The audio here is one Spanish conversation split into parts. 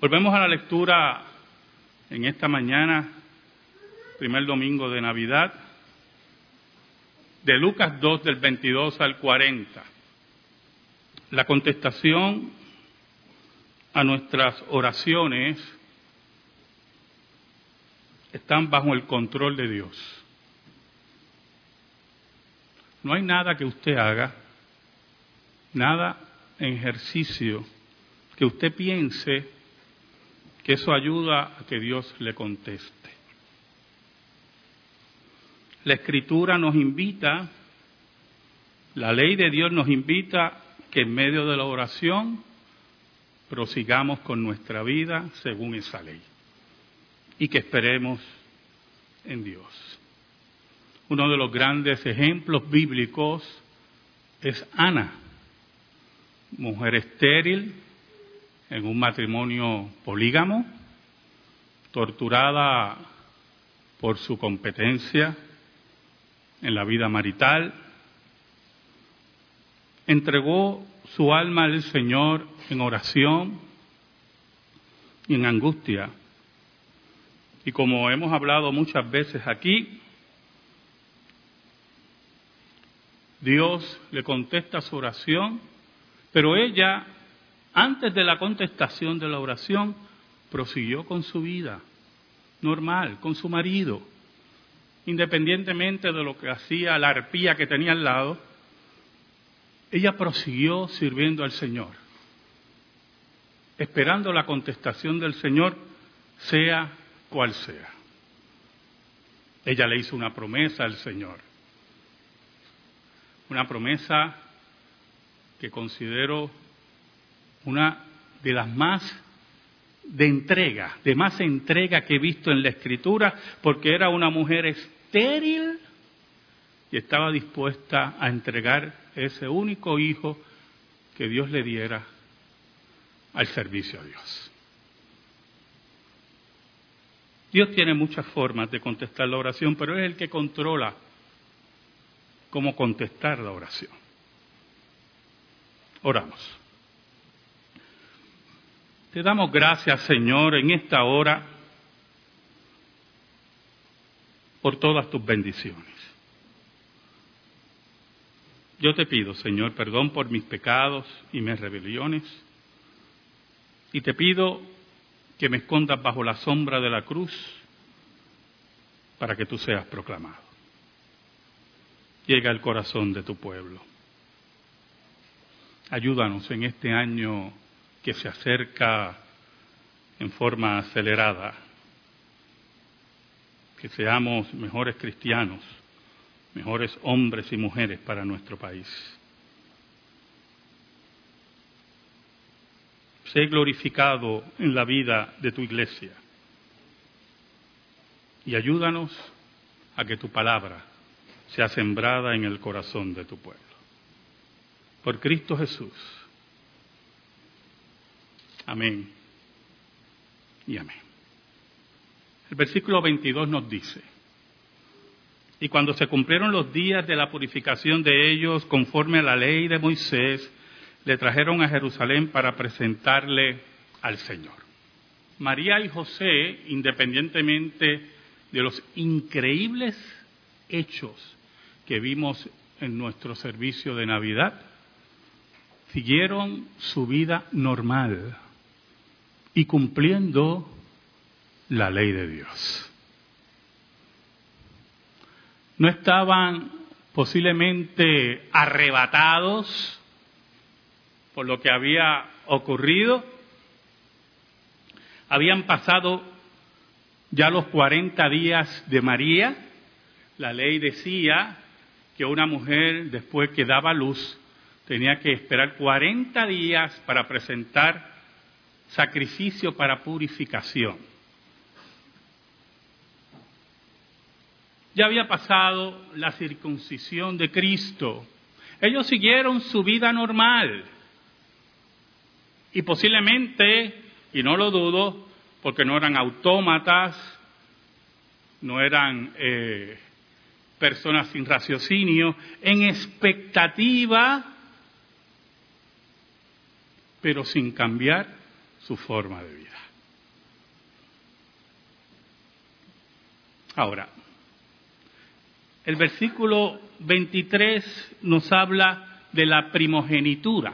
Volvemos a la lectura en esta mañana, primer domingo de Navidad, de Lucas 2 del 22 al 40. La contestación a nuestras oraciones están bajo el control de Dios. No hay nada que usted haga, nada en ejercicio que usted piense eso ayuda a que Dios le conteste. La escritura nos invita, la ley de Dios nos invita que en medio de la oración prosigamos con nuestra vida según esa ley y que esperemos en Dios. Uno de los grandes ejemplos bíblicos es Ana, mujer estéril, en un matrimonio polígamo, torturada por su competencia en la vida marital, entregó su alma al Señor en oración y en angustia. Y como hemos hablado muchas veces aquí, Dios le contesta su oración, pero ella antes de la contestación de la oración, prosiguió con su vida normal, con su marido, independientemente de lo que hacía la arpía que tenía al lado, ella prosiguió sirviendo al Señor, esperando la contestación del Señor, sea cual sea. Ella le hizo una promesa al Señor, una promesa que considero una de las más de entrega, de más entrega que he visto en la escritura, porque era una mujer estéril y estaba dispuesta a entregar ese único hijo que Dios le diera al servicio a Dios. Dios tiene muchas formas de contestar la oración, pero es el que controla cómo contestar la oración. Oramos. Te damos gracias, Señor, en esta hora por todas tus bendiciones. Yo te pido, Señor, perdón por mis pecados y mis rebeliones. Y te pido que me escondas bajo la sombra de la cruz para que tú seas proclamado. Llega al corazón de tu pueblo. Ayúdanos en este año que se acerca en forma acelerada, que seamos mejores cristianos, mejores hombres y mujeres para nuestro país. Sé glorificado en la vida de tu iglesia y ayúdanos a que tu palabra sea sembrada en el corazón de tu pueblo. Por Cristo Jesús. Amén y amén. El versículo 22 nos dice, y cuando se cumplieron los días de la purificación de ellos conforme a la ley de Moisés, le trajeron a Jerusalén para presentarle al Señor. María y José, independientemente de los increíbles hechos que vimos en nuestro servicio de Navidad, siguieron su vida normal y cumpliendo la ley de Dios. No estaban posiblemente arrebatados por lo que había ocurrido. Habían pasado ya los 40 días de María. La ley decía que una mujer después que daba luz tenía que esperar 40 días para presentar sacrificio para purificación. Ya había pasado la circuncisión de Cristo. Ellos siguieron su vida normal. Y posiblemente, y no lo dudo, porque no eran autómatas, no eran eh, personas sin raciocinio, en expectativa, pero sin cambiar su forma de vida. Ahora, el versículo 23 nos habla de la primogenitura.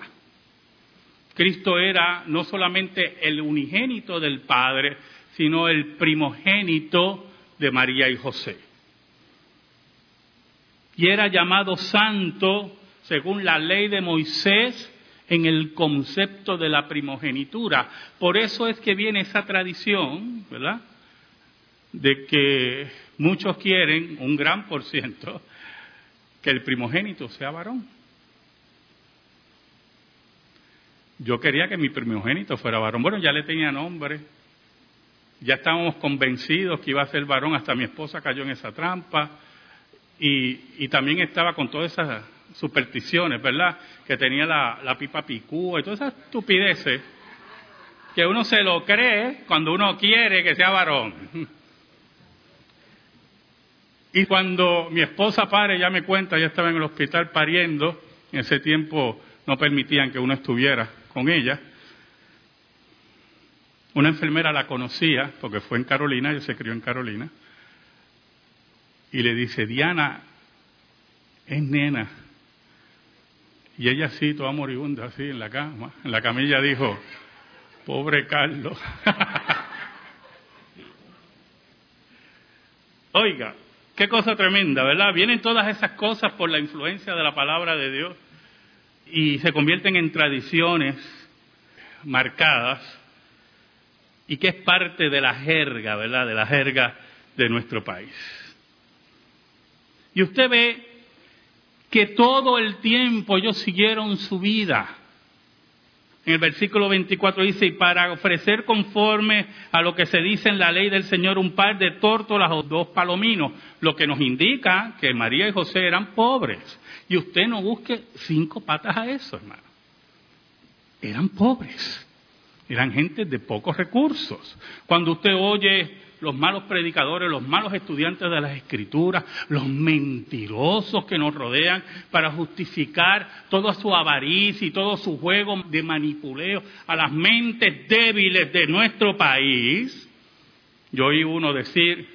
Cristo era no solamente el unigénito del Padre, sino el primogénito de María y José. Y era llamado santo según la ley de Moisés en el concepto de la primogenitura. Por eso es que viene esa tradición, ¿verdad? De que muchos quieren, un gran por ciento, que el primogénito sea varón. Yo quería que mi primogénito fuera varón. Bueno, ya le tenía nombre. Ya estábamos convencidos que iba a ser varón. Hasta mi esposa cayó en esa trampa. Y, también estaba con todas esas supersticiones, ¿verdad? Que tenía la, la pipa picúa y todas esas estupideces que uno se lo cree cuando uno quiere que sea varón. Y cuando mi esposa pare, ya me cuenta, ya estaba en el hospital pariendo, en ese tiempo no permitían que uno estuviera con ella. Una enfermera la conocía, porque fue en Carolina, ella se crió en Carolina, y le dice, Diana, es nena. Y ella así, toda moribunda, así en la cama, en la camilla dijo, pobre Carlos. Oiga, qué cosa tremenda, ¿verdad? Vienen todas esas cosas por la influencia de la palabra de Dios y se convierten en tradiciones marcadas y que es parte de la jerga, ¿verdad? De la jerga de nuestro país. Y usted ve que todo el tiempo ellos siguieron su vida. En el versículo 24 dice, y para ofrecer conforme a lo que se dice en la ley del Señor un par de tórtolas o dos palominos, lo que nos indica que María y José eran pobres. Y usted no busque cinco patas a eso, hermano. Eran pobres. Eran gente de pocos recursos. Cuando usted oye los malos predicadores, los malos estudiantes de las escrituras, los mentirosos que nos rodean para justificar toda su avaricia y todo su juego de manipuleo a las mentes débiles de nuestro país. Yo oí uno decir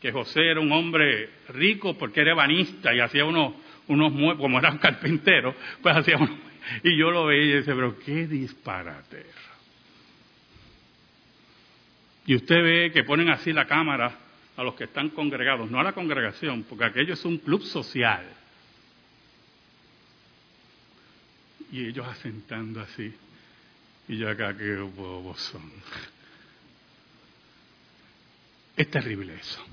que José era un hombre rico porque era ebanista y hacía unos, unos como era un carpintero, pues hacía unos, y yo lo veía y decía, pero qué disparate. Y usted ve que ponen así la cámara a los que están congregados, no a la congregación, porque aquello es un club social. Y ellos asentando así, y yo acá, qué bobos son. Es terrible eso,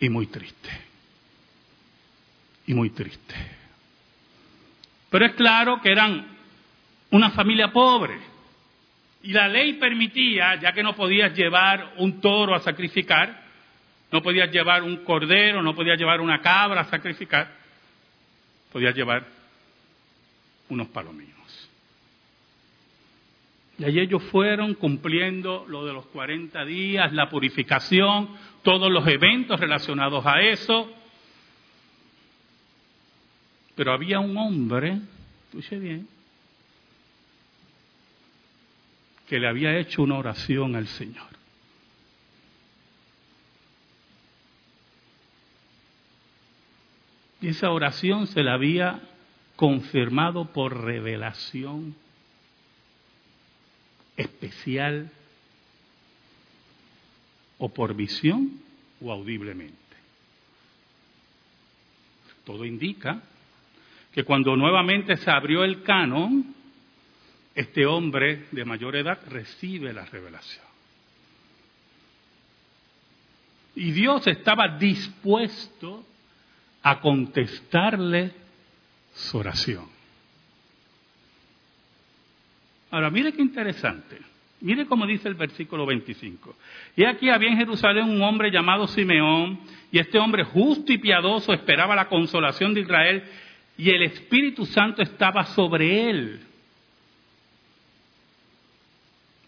y muy triste, y muy triste. Pero es claro que eran una familia pobre y la ley permitía, ya que no podías llevar un toro a sacrificar, no podías llevar un cordero, no podías llevar una cabra a sacrificar, podías llevar unos palominos. Y allí ellos fueron cumpliendo lo de los 40 días, la purificación, todos los eventos relacionados a eso. Pero había un hombre, escuche bien, que le había hecho una oración al Señor. Y esa oración se la había confirmado por revelación especial o por visión o audiblemente. Todo indica que cuando nuevamente se abrió el canon, este hombre de mayor edad recibe la revelación. Y Dios estaba dispuesto a contestarle su oración. Ahora, mire qué interesante. Mire cómo dice el versículo 25. Y aquí había en Jerusalén un hombre llamado Simeón, y este hombre justo y piadoso esperaba la consolación de Israel, y el Espíritu Santo estaba sobre él.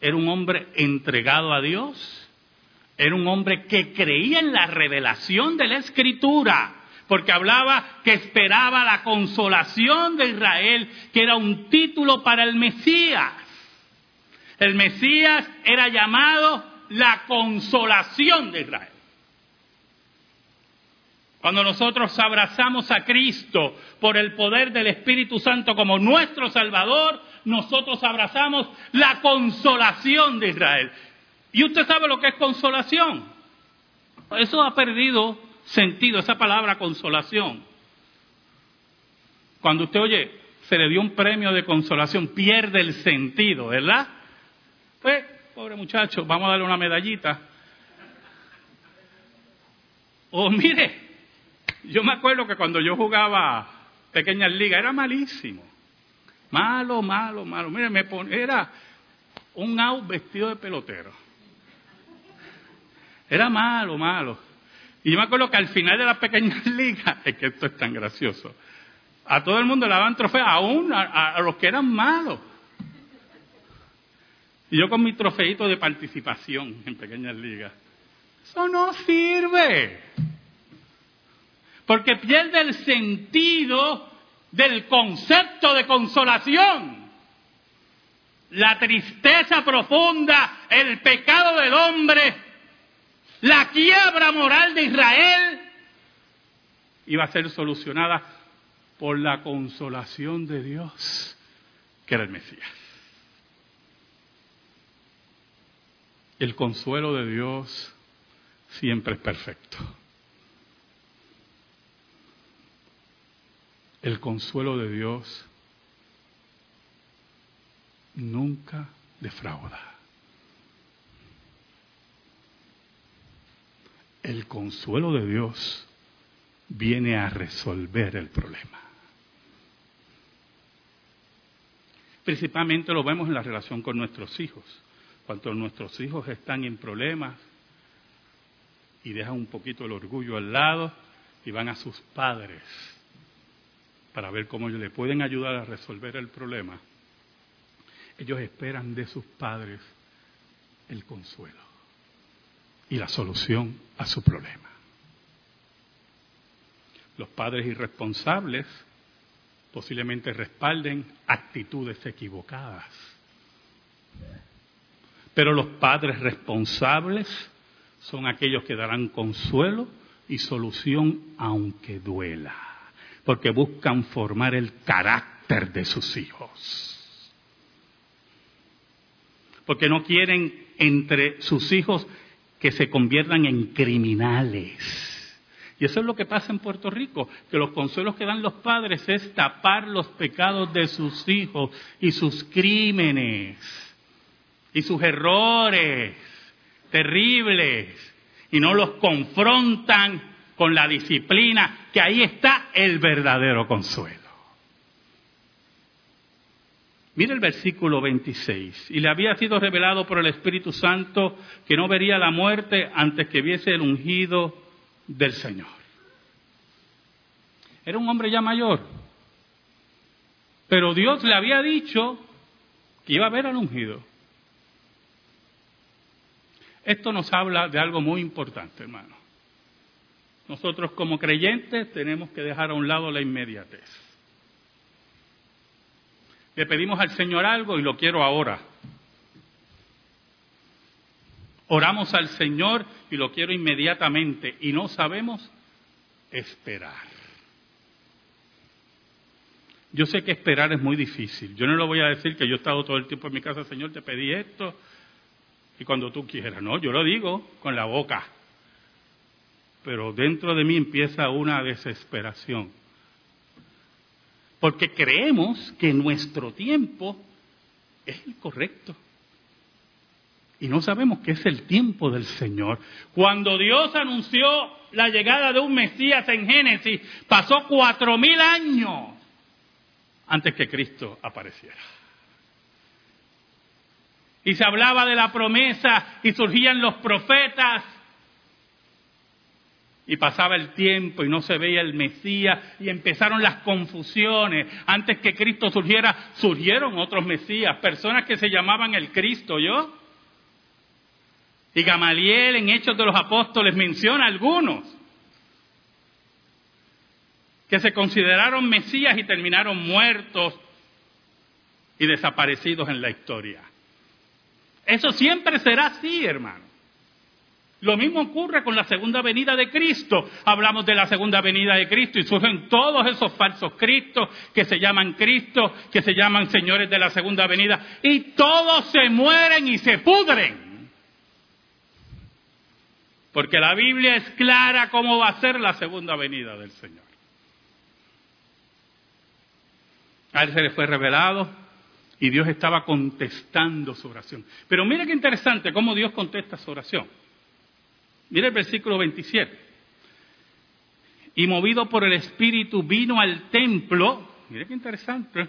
Era un hombre entregado a Dios. Era un hombre que creía en la revelación de la Escritura, porque hablaba que esperaba la consolación de Israel, que era un título para el Mesías. El Mesías era llamado la consolación de Israel. Cuando nosotros abrazamos a Cristo por el poder del Espíritu Santo como nuestro Salvador, nosotros abrazamos la consolación de Israel. ¿Y usted sabe lo que es consolación? Eso ha perdido sentido, esa palabra consolación. Cuando usted oye, se le dio un premio de consolación, pierde el sentido, ¿verdad? Pues, pobre muchacho, vamos a darle una medallita. O mire, yo me acuerdo que cuando yo jugaba pequeñas ligas era malísimo. Malo, malo, malo. Mire, me era un out vestido de pelotero. Era malo, malo. Y yo me acuerdo que al final de las pequeñas ligas, es que esto es tan gracioso, a todo el mundo le daban trofeos, aún a, los que eran malos. Y yo con mi trofeito de participación en pequeñas ligas. Eso no sirve porque pierde el sentido del concepto de consolación. La tristeza profunda, el pecado del hombre, la quiebra moral de Israel iba a ser solucionada por la consolación de Dios, que era el Mesías. El consuelo de Dios siempre es perfecto. El consuelo de Dios nunca defrauda. El consuelo de Dios viene a resolver el problema. Principalmente lo vemos en la relación con nuestros hijos. Cuando nuestros hijos están en problemas y dejan un poquito el orgullo al lado y van a sus padres para ver cómo le pueden ayudar a resolver el problema, ellos esperan de sus padres el consuelo y la solución a su problema. Los padres irresponsables posiblemente respalden actitudes equivocadas. Pero los padres responsables son aquellos que darán consuelo y solución aunque duela porque buscan formar el carácter de sus hijos. Porque no quieren entre sus hijos que se conviertan en criminales. Y eso es lo que pasa en Puerto Rico, que los consuelos que dan los padres es tapar los pecados de sus hijos y sus crímenes y sus errores terribles y no los confrontan con la disciplina, que ahí está el verdadero consuelo. Mire el versículo 26. Y le había sido revelado por el Espíritu Santo que no vería la muerte antes que viese el ungido del Señor. Era un hombre ya mayor. Pero Dios le había dicho que iba a ver al ungido. Esto nos habla de algo muy importante, hermano. Nosotros como creyentes tenemos que dejar a un lado la inmediatez. Le pedimos al Señor algo y lo quiero ahora. Oramos al Señor y lo quiero inmediatamente y no sabemos esperar. Yo sé que esperar es muy difícil. Yo no le voy a decir que yo he estado todo el tiempo en mi casa, Señor, te pedí esto y cuando tú quieras. No, yo lo digo con la boca pero dentro de mí empieza una desesperación. Porque creemos que nuestro tiempo es el correcto. Y no sabemos que es el tiempo del Señor. Cuando Dios anunció la llegada de un Mesías en Génesis, pasó cuatro mil años antes que Cristo apareciera. Y se hablaba de la promesa y surgían los profetas y pasaba el tiempo y no se veía el Mesías y empezaron las confusiones. Antes que Cristo surgiera, surgieron otros Mesías, personas que se llamaban el Cristo, ¿yo? Y Gamaliel en Hechos de los Apóstoles menciona algunos que se consideraron Mesías y terminaron muertos y desaparecidos en la historia. Eso siempre será así, hermano. Lo mismo ocurre con la segunda venida de Cristo. Hablamos de la segunda venida de Cristo y surgen todos esos falsos Cristos que se llaman Cristo, que se llaman señores de la segunda venida, y todos se mueren y se pudren. Porque la Biblia es clara cómo va a ser la segunda venida del Señor. A él se le fue revelado y Dios estaba contestando su oración. Pero mira qué interesante cómo Dios contesta su oración. Mira el versículo 27. Y movido por el Espíritu vino al templo. Mira qué interesante.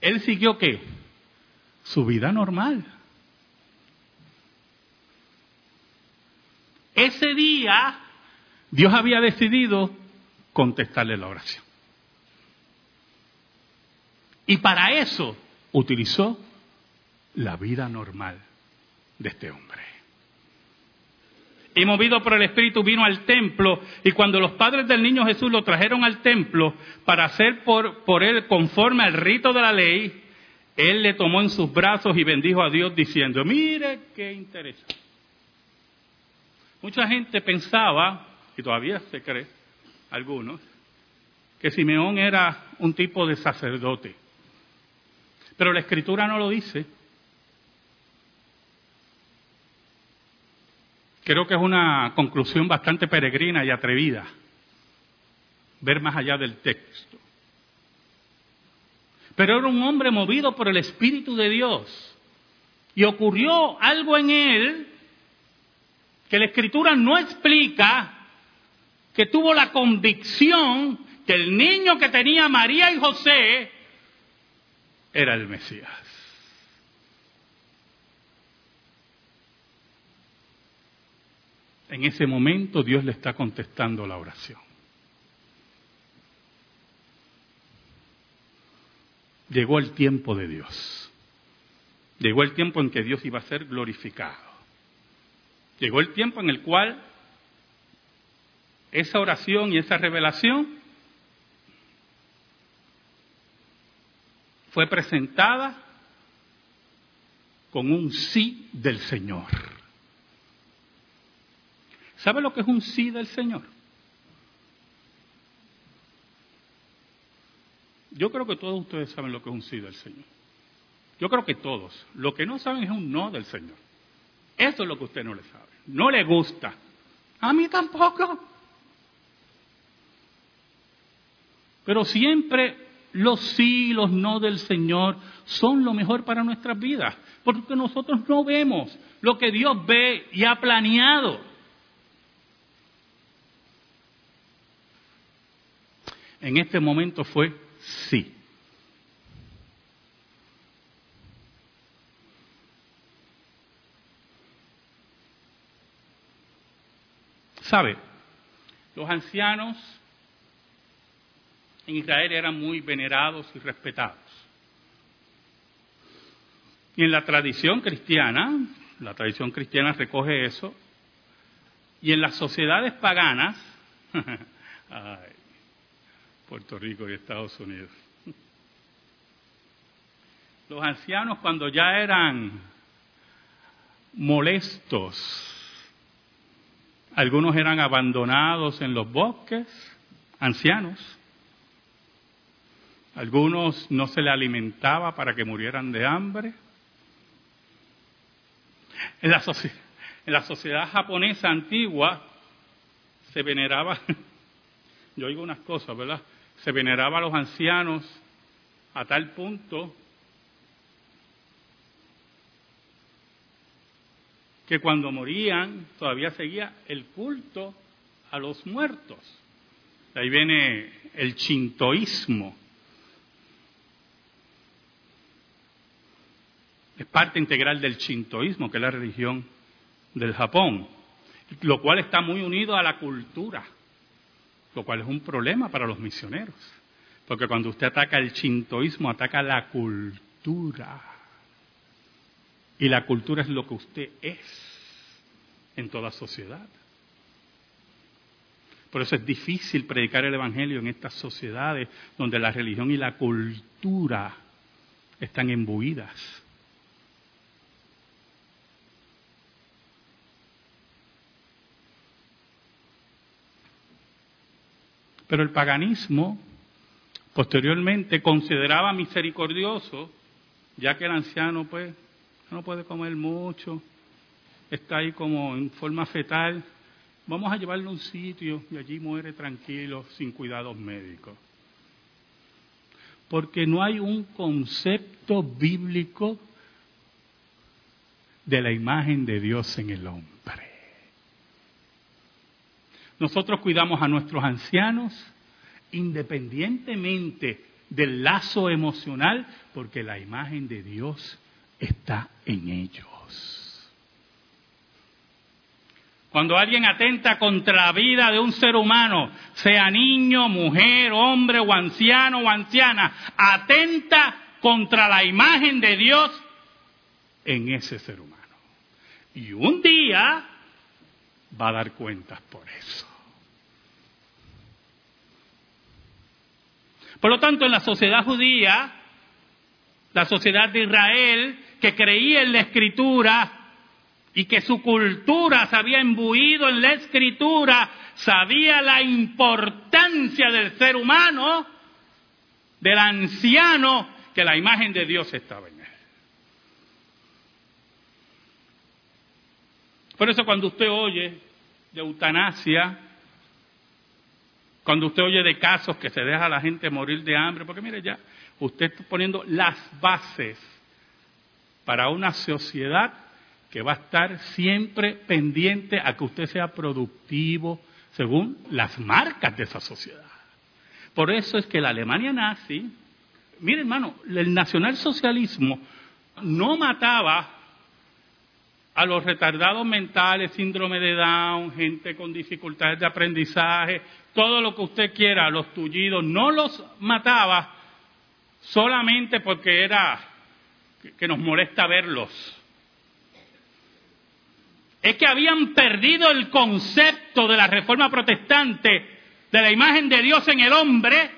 Él siguió qué? Su vida normal. Ese día Dios había decidido contestarle la oración. Y para eso utilizó la vida normal de este hombre y movido por el Espíritu vino al templo y cuando los padres del niño Jesús lo trajeron al templo para hacer por, por él conforme al rito de la ley, él le tomó en sus brazos y bendijo a Dios diciendo, mire qué interesante. Mucha gente pensaba, y todavía se cree, algunos, que Simeón era un tipo de sacerdote. Pero la escritura no lo dice. Creo que es una conclusión bastante peregrina y atrevida, ver más allá del texto. Pero era un hombre movido por el Espíritu de Dios. Y ocurrió algo en él que la Escritura no explica, que tuvo la convicción que el niño que tenía María y José era el Mesías. En ese momento Dios le está contestando la oración. Llegó el tiempo de Dios. Llegó el tiempo en que Dios iba a ser glorificado. Llegó el tiempo en el cual esa oración y esa revelación fue presentada con un sí del Señor. ¿Sabe lo que es un sí del Señor? Yo creo que todos ustedes saben lo que es un sí del Señor. Yo creo que todos. Lo que no saben es un no del Señor. Eso es lo que usted no le sabe. No le gusta. A mí tampoco. Pero siempre los sí y los no del Señor son lo mejor para nuestras vidas. Porque nosotros no vemos lo que Dios ve y ha planeado. En este momento fue sí. ¿Sabe? Los ancianos en Israel eran muy venerados y respetados. Y en la tradición cristiana, la tradición cristiana recoge eso, y en las sociedades paganas, Puerto Rico y Estados Unidos. Los ancianos cuando ya eran molestos, algunos eran abandonados en los bosques, ancianos, algunos no se le alimentaba para que murieran de hambre. En la, en la sociedad japonesa antigua se veneraba, yo oigo unas cosas, ¿verdad? Se veneraba a los ancianos a tal punto que cuando morían todavía seguía el culto a los muertos. De ahí viene el chintoísmo. Es parte integral del chintoísmo, que es la religión del Japón, lo cual está muy unido a la cultura lo cual es un problema para los misioneros, porque cuando usted ataca el chintoísmo, ataca la cultura. Y la cultura es lo que usted es en toda sociedad. Por eso es difícil predicar el Evangelio en estas sociedades donde la religión y la cultura están embuidas. Pero el paganismo posteriormente consideraba misericordioso, ya que el anciano pues no puede comer mucho, está ahí como en forma fetal, vamos a llevarlo a un sitio y allí muere tranquilo, sin cuidados médicos. Porque no hay un concepto bíblico de la imagen de Dios en el hombre. Nosotros cuidamos a nuestros ancianos independientemente del lazo emocional, porque la imagen de Dios está en ellos. Cuando alguien atenta contra la vida de un ser humano, sea niño, mujer, hombre o anciano o anciana, atenta contra la imagen de Dios en ese ser humano. Y un día va a dar cuentas por eso. Por lo tanto, en la sociedad judía, la sociedad de Israel, que creía en la escritura y que su cultura se había imbuido en la escritura, sabía la importancia del ser humano, del anciano, que la imagen de Dios estaba en él. Por eso cuando usted oye de eutanasia, cuando usted oye de casos que se deja a la gente morir de hambre, porque mire ya, usted está poniendo las bases para una sociedad que va a estar siempre pendiente a que usted sea productivo según las marcas de esa sociedad. Por eso es que la Alemania nazi, mire hermano, el nacionalsocialismo no mataba a los retardados mentales, síndrome de Down, gente con dificultades de aprendizaje, todo lo que usted quiera, los tullidos, no los mataba solamente porque era que nos molesta verlos. Es que habían perdido el concepto de la reforma protestante, de la imagen de Dios en el hombre,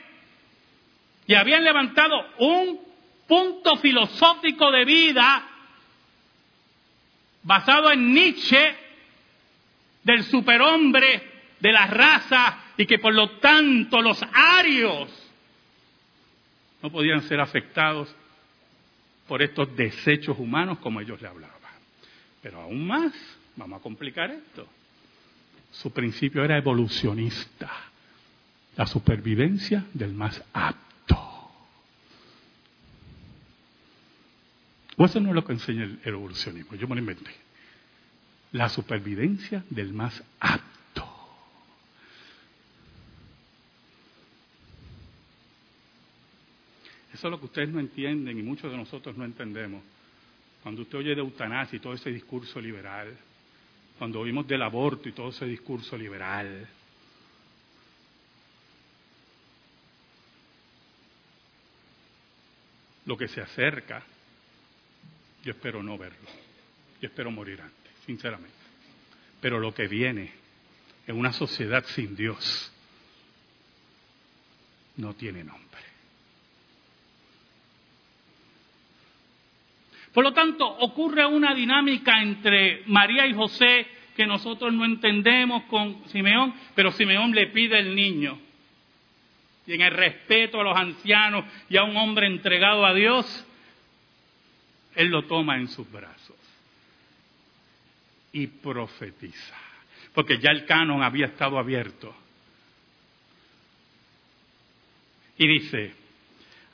y habían levantado un punto filosófico de vida basado en Nietzsche, del superhombre, de la raza, y que por lo tanto los arios no podían ser afectados por estos desechos humanos como ellos le hablaban. Pero aún más, vamos a complicar esto. Su principio era evolucionista, la supervivencia del más apto. Eso no es lo que enseña el evolucionismo, yo me lo inventé. La supervivencia del más apto. Eso es lo que ustedes no entienden y muchos de nosotros no entendemos. Cuando usted oye de eutanasia y todo ese discurso liberal, cuando oímos del aborto y todo ese discurso liberal, lo que se acerca, yo espero no verlo, yo espero morir antes, sinceramente. Pero lo que viene en una sociedad sin Dios no tiene nombre. Por lo tanto, ocurre una dinámica entre María y José que nosotros no entendemos con Simeón, pero Simeón le pide el niño. Y en el respeto a los ancianos y a un hombre entregado a Dios, él lo toma en sus brazos y profetiza. Porque ya el canon había estado abierto. Y dice,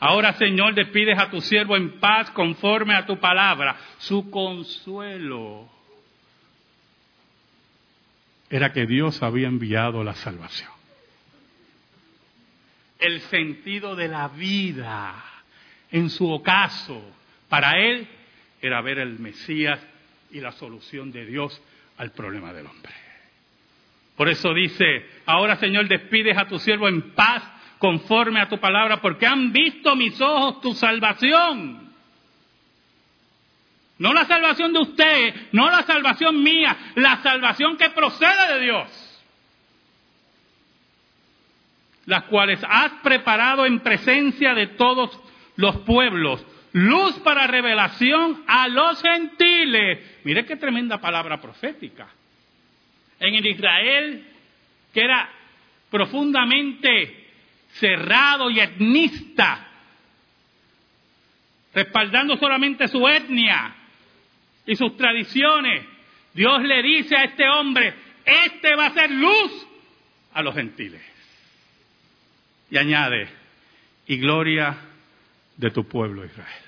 Ahora, Señor, despides a tu siervo en paz conforme a tu palabra. Su consuelo era que Dios había enviado la salvación. El sentido de la vida, en su ocaso, para él era ver el Mesías y la solución de Dios al problema del hombre. Por eso dice, ahora Señor, despides a tu siervo en paz conforme a tu palabra, porque han visto mis ojos tu salvación. No la salvación de usted, no la salvación mía, la salvación que procede de Dios. Las cuales has preparado en presencia de todos los pueblos, luz para revelación a los gentiles. Mire qué tremenda palabra profética. En el Israel, que era profundamente cerrado y etnista, respaldando solamente su etnia y sus tradiciones. Dios le dice a este hombre, este va a ser luz a los gentiles. Y añade, y gloria de tu pueblo Israel.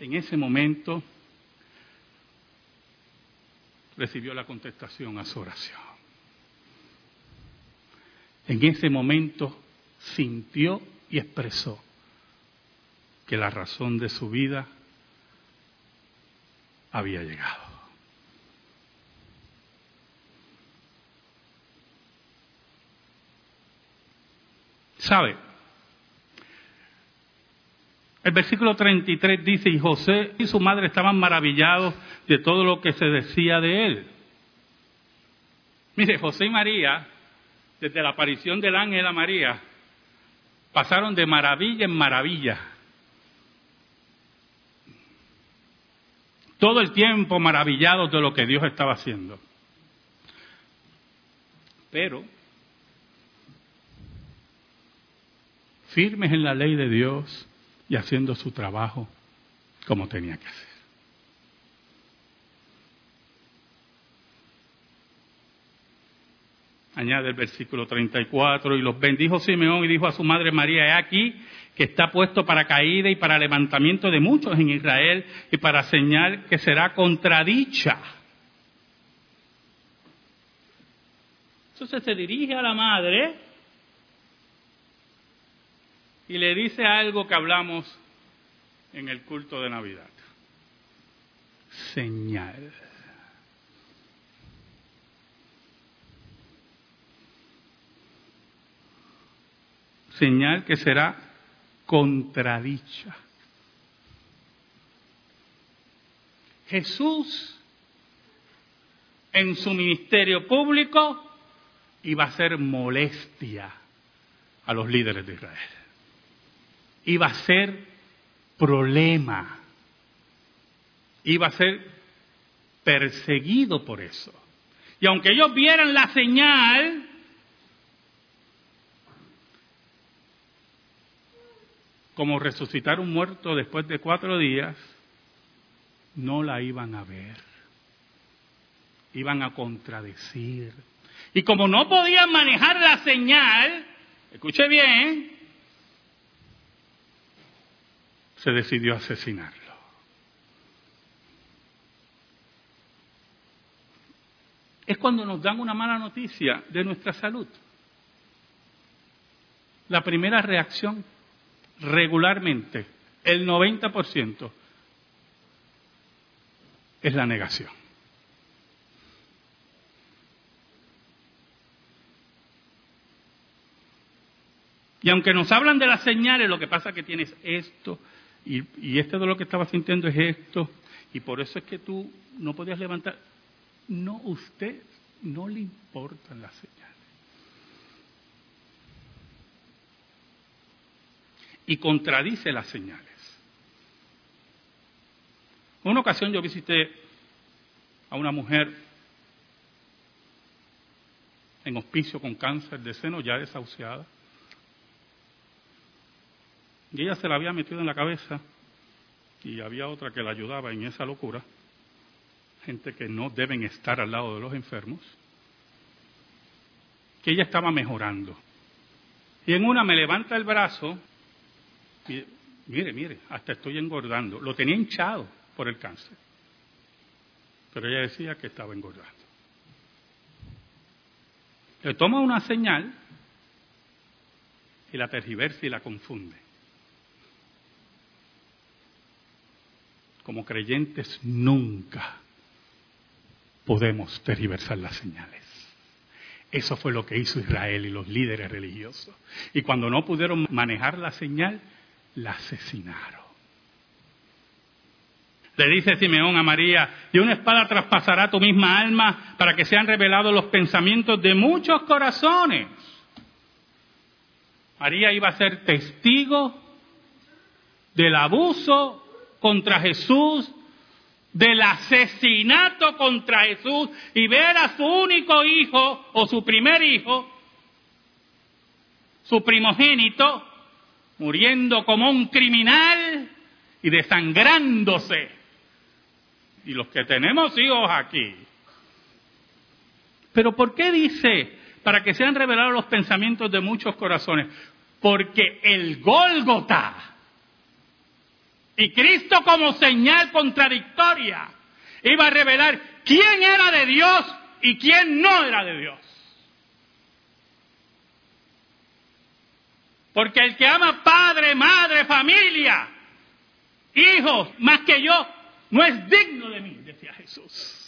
En ese momento recibió la contestación a su oración. En ese momento sintió y expresó que la razón de su vida había llegado. ¿Sabe? El versículo 33 dice, y José y su madre estaban maravillados de todo lo que se decía de él. Mire, José y María, desde la aparición del ángel a María, pasaron de maravilla en maravilla. Todo el tiempo maravillados de lo que Dios estaba haciendo. Pero, firmes en la ley de Dios, y haciendo su trabajo como tenía que hacer. Añade el versículo 34, y los bendijo Simeón y dijo a su madre María, he aquí que está puesto para caída y para levantamiento de muchos en Israel y para señal que será contradicha. Entonces se dirige a la madre y le dice algo que hablamos en el culto de Navidad. Señal. Señal que será contradicha. Jesús en su ministerio público iba a ser molestia a los líderes de Israel iba a ser problema, iba a ser perseguido por eso. Y aunque ellos vieran la señal, como resucitar un muerto después de cuatro días, no la iban a ver, iban a contradecir. Y como no podían manejar la señal, escuche bien, se decidió asesinarlo. Es cuando nos dan una mala noticia de nuestra salud. La primera reacción, regularmente, el 90%, es la negación. Y aunque nos hablan de las señales, lo que pasa es que tienes esto, y, y este dolor que estaba sintiendo es esto, y por eso es que tú no podías levantar. No, usted no le importan las señales. Y contradice las señales. En una ocasión yo visité a una mujer en hospicio con cáncer de seno ya desahuciada. Y ella se la había metido en la cabeza y había otra que la ayudaba en esa locura. Gente que no deben estar al lado de los enfermos. Que ella estaba mejorando. Y en una me levanta el brazo y mire, mire, hasta estoy engordando. Lo tenía hinchado por el cáncer. Pero ella decía que estaba engordando. Le toma una señal y la tergiversa y la confunde. Como creyentes nunca podemos tergiversar las señales. Eso fue lo que hizo Israel y los líderes religiosos. Y cuando no pudieron manejar la señal, la asesinaron. Le dice Simeón a María, y una espada traspasará tu misma alma para que sean revelados los pensamientos de muchos corazones. María iba a ser testigo del abuso contra Jesús del asesinato contra Jesús y ver a su único hijo o su primer hijo, su primogénito, muriendo como un criminal y desangrándose. Y los que tenemos hijos aquí. Pero ¿por qué dice para que sean revelados los pensamientos de muchos corazones? Porque el Gólgota y Cristo como señal contradictoria iba a revelar quién era de Dios y quién no era de Dios. Porque el que ama padre, madre, familia, hijos, más que yo, no es digno de mí, decía Jesús.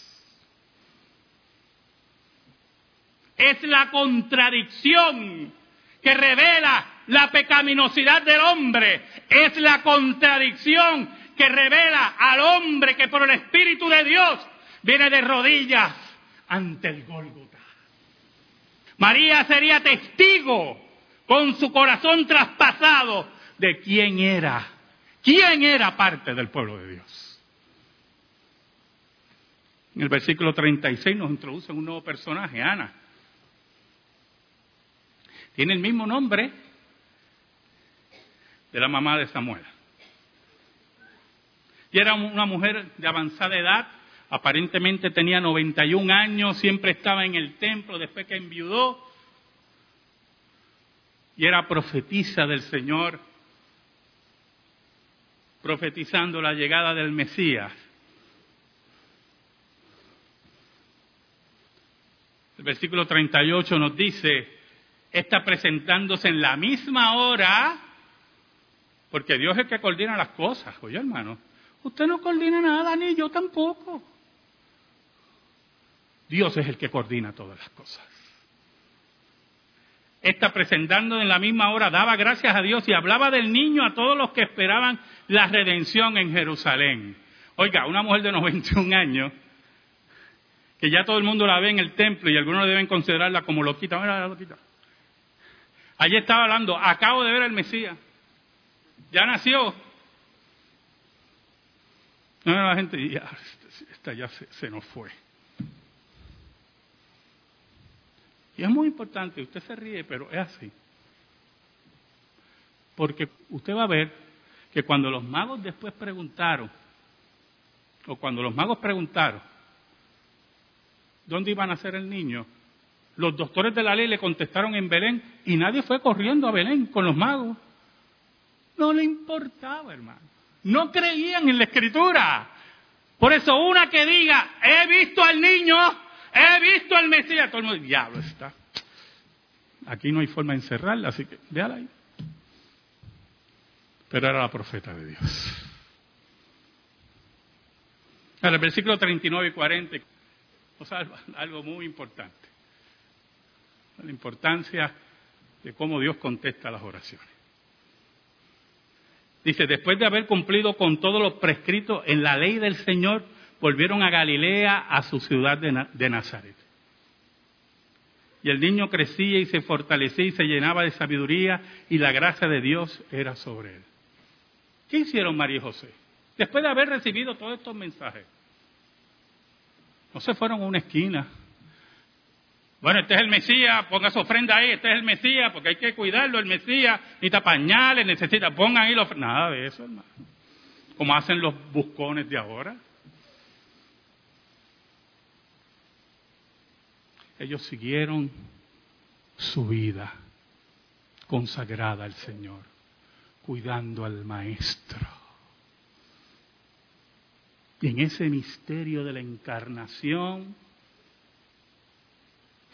Es la contradicción que revela la pecaminosidad del hombre. Es la contradicción que revela al hombre que por el Espíritu de Dios viene de rodillas ante el Gólgota. María sería testigo con su corazón traspasado de quién era, quién era parte del pueblo de Dios. En el versículo 36 nos introduce un nuevo personaje, Ana. Tiene el mismo nombre de la mamá de Samuel. Y era una mujer de avanzada edad, aparentemente tenía 91 años, siempre estaba en el templo después que enviudó, y era profetisa del Señor, profetizando la llegada del Mesías. El versículo 38 nos dice, está presentándose en la misma hora, porque Dios es el que coordina las cosas, oye hermano, usted no coordina nada, ni yo tampoco. Dios es el que coordina todas las cosas. Está presentando en la misma hora, daba gracias a Dios y hablaba del niño a todos los que esperaban la redención en Jerusalén. Oiga, una mujer de 91 años, que ya todo el mundo la ve en el templo y algunos deben considerarla como loquita. Mira, loquita. Allí estaba hablando, acabo de ver al Mesías. Ya nació. No, la gente, ya, esta ya se, nos fue. Y es muy importante, usted se ríe, pero es así. Porque usted va a ver que cuando los magos después preguntaron, o cuando los magos preguntaron, ¿dónde iban a ser el niño? Los doctores de la ley le contestaron en Belén y nadie fue corriendo a Belén con los magos. No le importaba, hermano. No creían en la escritura. Por eso una que diga, he visto al niño, he visto al Mesías, todo el mundo, diablo está. Aquí no hay forma de encerrarla, así que véala ahí. Pero era la profeta de Dios. En el versículo 39 y 40, o sea, algo muy importante la importancia de cómo Dios contesta las oraciones. Dice, después de haber cumplido con todos los prescritos en la ley del Señor, volvieron a Galilea, a su ciudad de, Nazaret. Y el niño crecía y se fortalecía y se llenaba de sabiduría y la gracia de Dios era sobre él. ¿Qué hicieron María y José? Después de haber recibido todos estos mensajes, no se fueron a una esquina bueno, este es el Mesías, ponga su ofrenda ahí, este es el Mesías, porque hay que cuidarlo, el Mesías, necesita pañales, necesita, pongan ahí la ofrenda. Nada de eso, hermano. Como hacen los buscones de ahora. Ellos siguieron su vida consagrada al Señor, cuidando al Maestro. Y en ese misterio de la encarnación,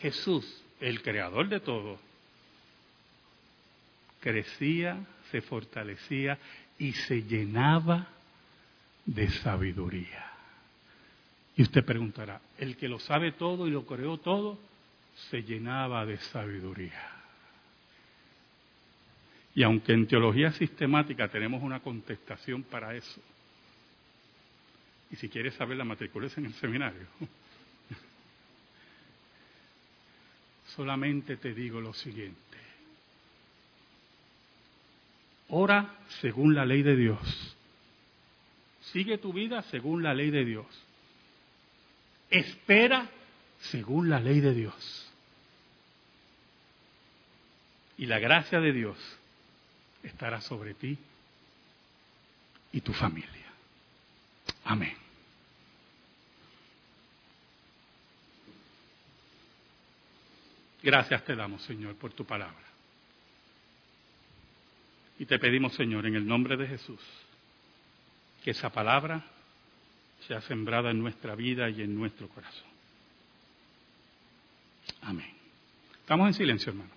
Jesús, el creador de todo, crecía, se fortalecía y se llenaba de sabiduría. Y usted preguntará, el que lo sabe todo y lo creó todo, se llenaba de sabiduría. Y aunque en teología sistemática tenemos una contestación para eso, y si quieres saber la matriculez en el seminario, solamente te digo lo siguiente. Ora según la ley de Dios. Sigue tu vida según la ley de Dios. Espera según la ley de Dios. Y la gracia de Dios estará sobre ti y tu familia. Amén. Gracias te damos, Señor, por tu palabra. Y te pedimos, Señor, en el nombre de Jesús, que esa palabra sea sembrada en nuestra vida y en nuestro corazón. Amén. Estamos en silencio, hermano.